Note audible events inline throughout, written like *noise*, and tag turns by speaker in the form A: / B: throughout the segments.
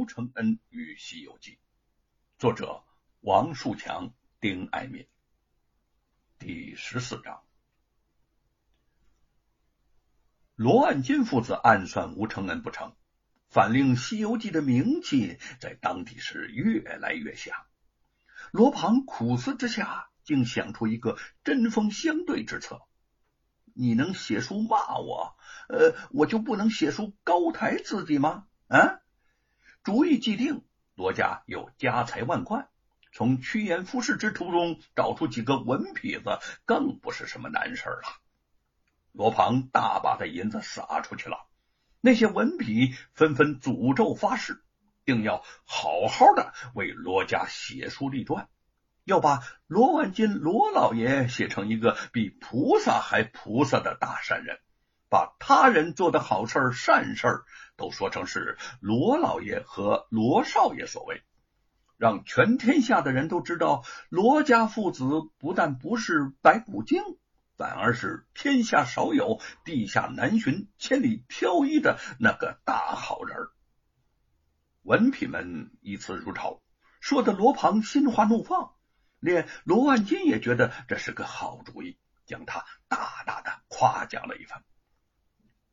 A: 吴承恩与《西游记》，作者王树强、丁爱民。第十四章，罗万金父子暗算吴承恩不成，反令《西游记》的名气在当地是越来越响。罗庞苦思之下，竟想出一个针锋相对之策：你能写书骂我，呃，我就不能写书高抬自己吗？啊！主意既定，罗家有家财万贯，从趋炎附势之徒中找出几个文痞子，更不是什么难事了。罗庞大把的银子撒出去了，那些文痞纷纷诅咒发誓，定要好好的为罗家写书立传，要把罗万金罗老爷写成一个比菩萨还菩萨的大善人。把他人做的好事善事都说成是罗老爷和罗少爷所为，让全天下的人都知道罗家父子不但不是白骨精，反而是天下少有、地下难寻、千里挑一的那个大好人。文痞们依次如潮，说的罗庞心花怒放，连罗万金也觉得这是个好主意，将他大大的夸奖了一番。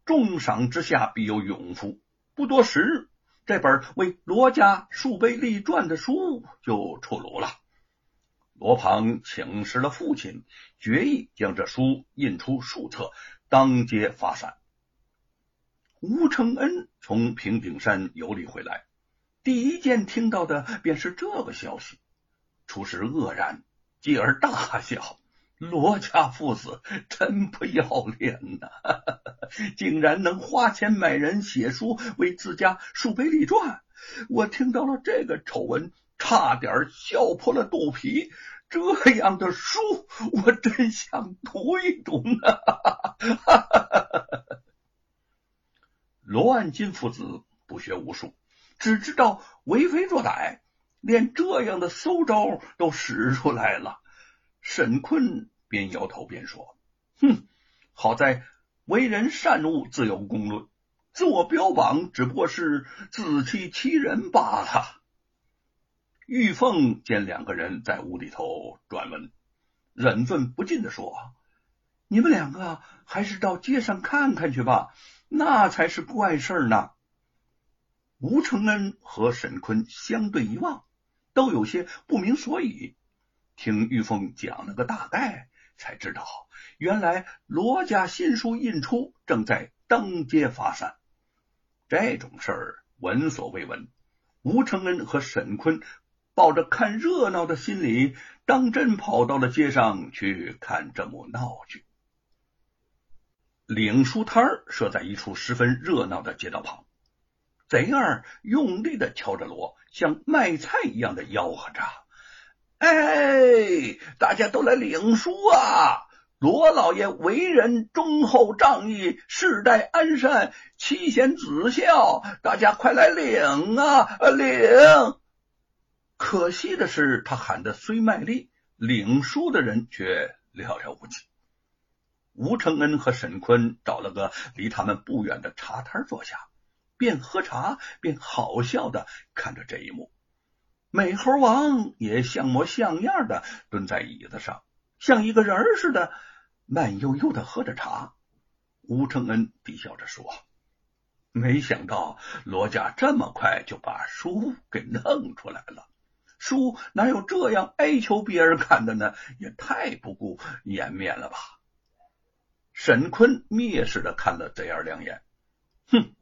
A: 重赏之下必有勇夫。不多时日，这本为罗家树碑立传的书就出炉了。罗庞请示了父亲，决意将这书印出数册，当街发散。吴承恩从平顶山游历回来，第一件听到的便是这个消息，初时愕然，继而大笑。罗家父子真不要脸呐！竟然能花钱买人写书为自家树碑立传，我听到了这个丑闻，差点笑破了肚皮。这样的书，我真想读一读呢。罗万金父子不学无术，只知道为非作歹，连这样的馊招都使出来了。沈坤边摇头边说：“哼，好在为人善恶自有公论，自我标榜只不过是自欺欺人罢了。”玉凤见两个人在屋里头转问，忍愤不禁的说：“你们两个还是到街上看看去吧，那才是怪事呢。”吴承恩和沈坤相对一望，都有些不明所以。听玉凤讲了个大概，才知道原来罗家新书印出，正在当街发散。这种事儿闻所未闻。吴承恩和沈坤抱着看热闹的心理，当真跑到了街上去看这幕闹剧。领书摊设在一处十分热闹的街道旁，贼儿用力的敲着锣，像卖菜一样的吆喝着。哎，大家都来领书啊！罗老爷为人忠厚仗义，世代安善，妻贤子孝，大家快来领啊！领！可惜的是，他喊的虽卖力，领书的人却寥寥无几。吴承恩和沈坤找了个离他们不远的茶摊坐下，边喝茶边好笑的看着这一幕。美猴王也像模像样的蹲在椅子上，像一个人似的，慢悠悠的喝着茶。吴承恩低笑着说：“没想到罗家这么快就把书给弄出来了。书哪有这样哀求别人看的呢？也太不顾颜面了吧！”沈坤蔑视的看了贼儿两眼，哼，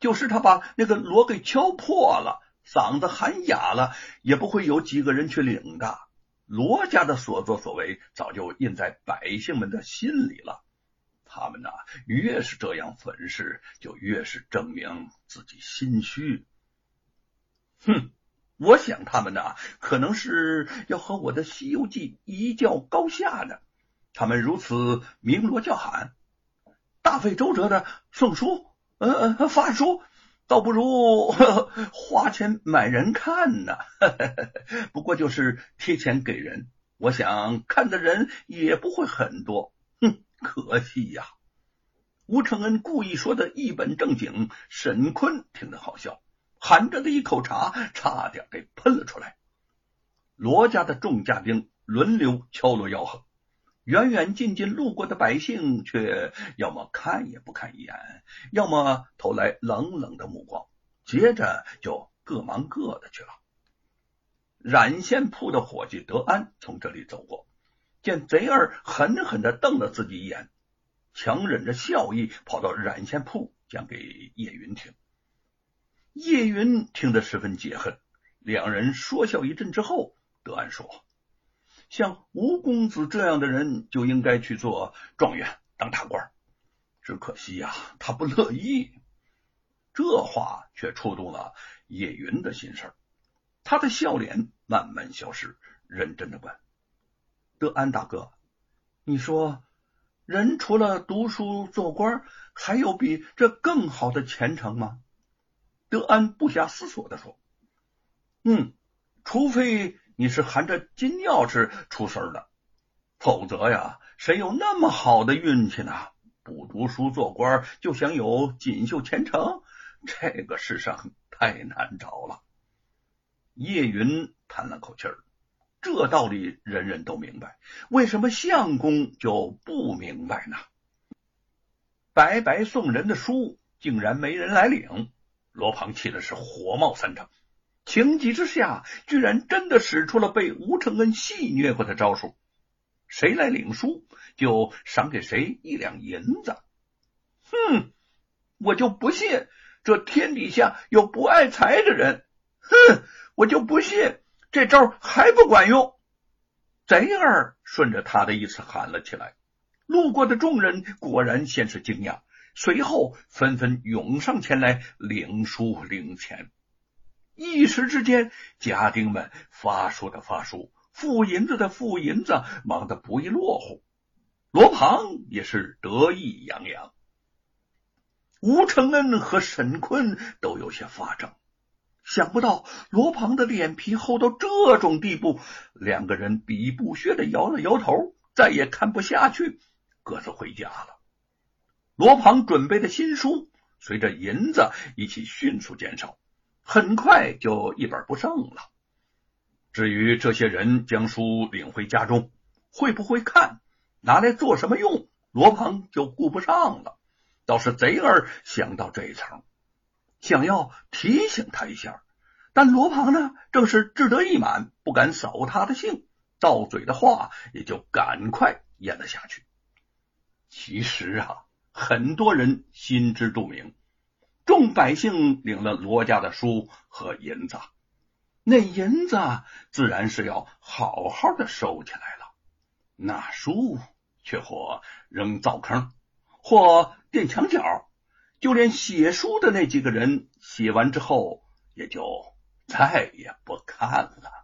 A: 就是他把那个锣给敲破了。嗓子喊哑了，也不会有几个人去领的。罗家的所作所为早就印在百姓们的心里了。他们呐，越是这样粉饰，就越是证明自己心虚。哼，我想他们呐，可能是要和我的《西游记》一较高下的。他们如此鸣锣叫喊，大费周折的送书，呃呃，发书。倒不如 *laughs* 花钱买人看呢，*laughs* 不过就是贴钱给人，我想看的人也不会很多。哼，可惜呀！吴承恩故意说的一本正经，沈坤听得好笑，含着的一口茶差点给喷了出来。罗家的众家丁轮流敲锣吆喝，远远近近路过的百姓却要么看也不看一眼，要么投来冷冷的目光，接着就各忙各的去了。染线铺的伙计德安从这里走过，见贼儿狠狠的瞪了自己一眼，强忍着笑意跑到染线铺讲给叶云听。叶云听得十分解恨，两人说笑一阵之后。德安说：“像吴公子这样的人就应该去做状元当大官，只可惜呀，他不乐意。”这话却触动了叶云的心事他的笑脸慢慢消失，认真的问：“德安大哥，你说人除了读书做官，还有比这更好的前程吗？”德安不假思索的说：“嗯，除非……”你是含着金钥匙出生的，否则呀，谁有那么好的运气呢？不读书做官就想有锦绣前程，这个世上太难找了。叶云叹了口气儿，这道理人人都明白，为什么相公就不明白呢？白白送人的书，竟然没人来领，罗庞气的是火冒三丈。情急之下，居然真的使出了被吴承恩戏虐过的招数。谁来领书，就赏给谁一两银子。哼，我就不信这天底下有不爱财的人。哼，我就不信这招还不管用。贼儿顺着他的意思喊了起来。路过的众人果然先是惊讶，随后纷纷涌上前来领书领钱。一时之间，家丁们发书的发书，付银子的付银子，忙得不亦乐乎。罗庞也是得意洋洋。吴承恩和沈坤都有些发怔，想不到罗庞的脸皮厚到这种地步。两个人比不屑的摇了摇头，再也看不下去，各自回家了。罗庞准备的新书，随着银子一起迅速减少。很快就一本不剩了。至于这些人将书领回家中，会不会看，拿来做什么用，罗鹏就顾不上了。倒是贼儿想到这一层，想要提醒他一下，但罗鹏呢，正是志得意满，不敢扫他的兴，到嘴的话也就赶快咽了下去。其实啊，很多人心知肚明。众百姓领了罗家的书和银子，那银子自然是要好好的收起来了，那书却或扔灶坑，或垫墙角，就连写书的那几个人写完之后，也就再也不看了。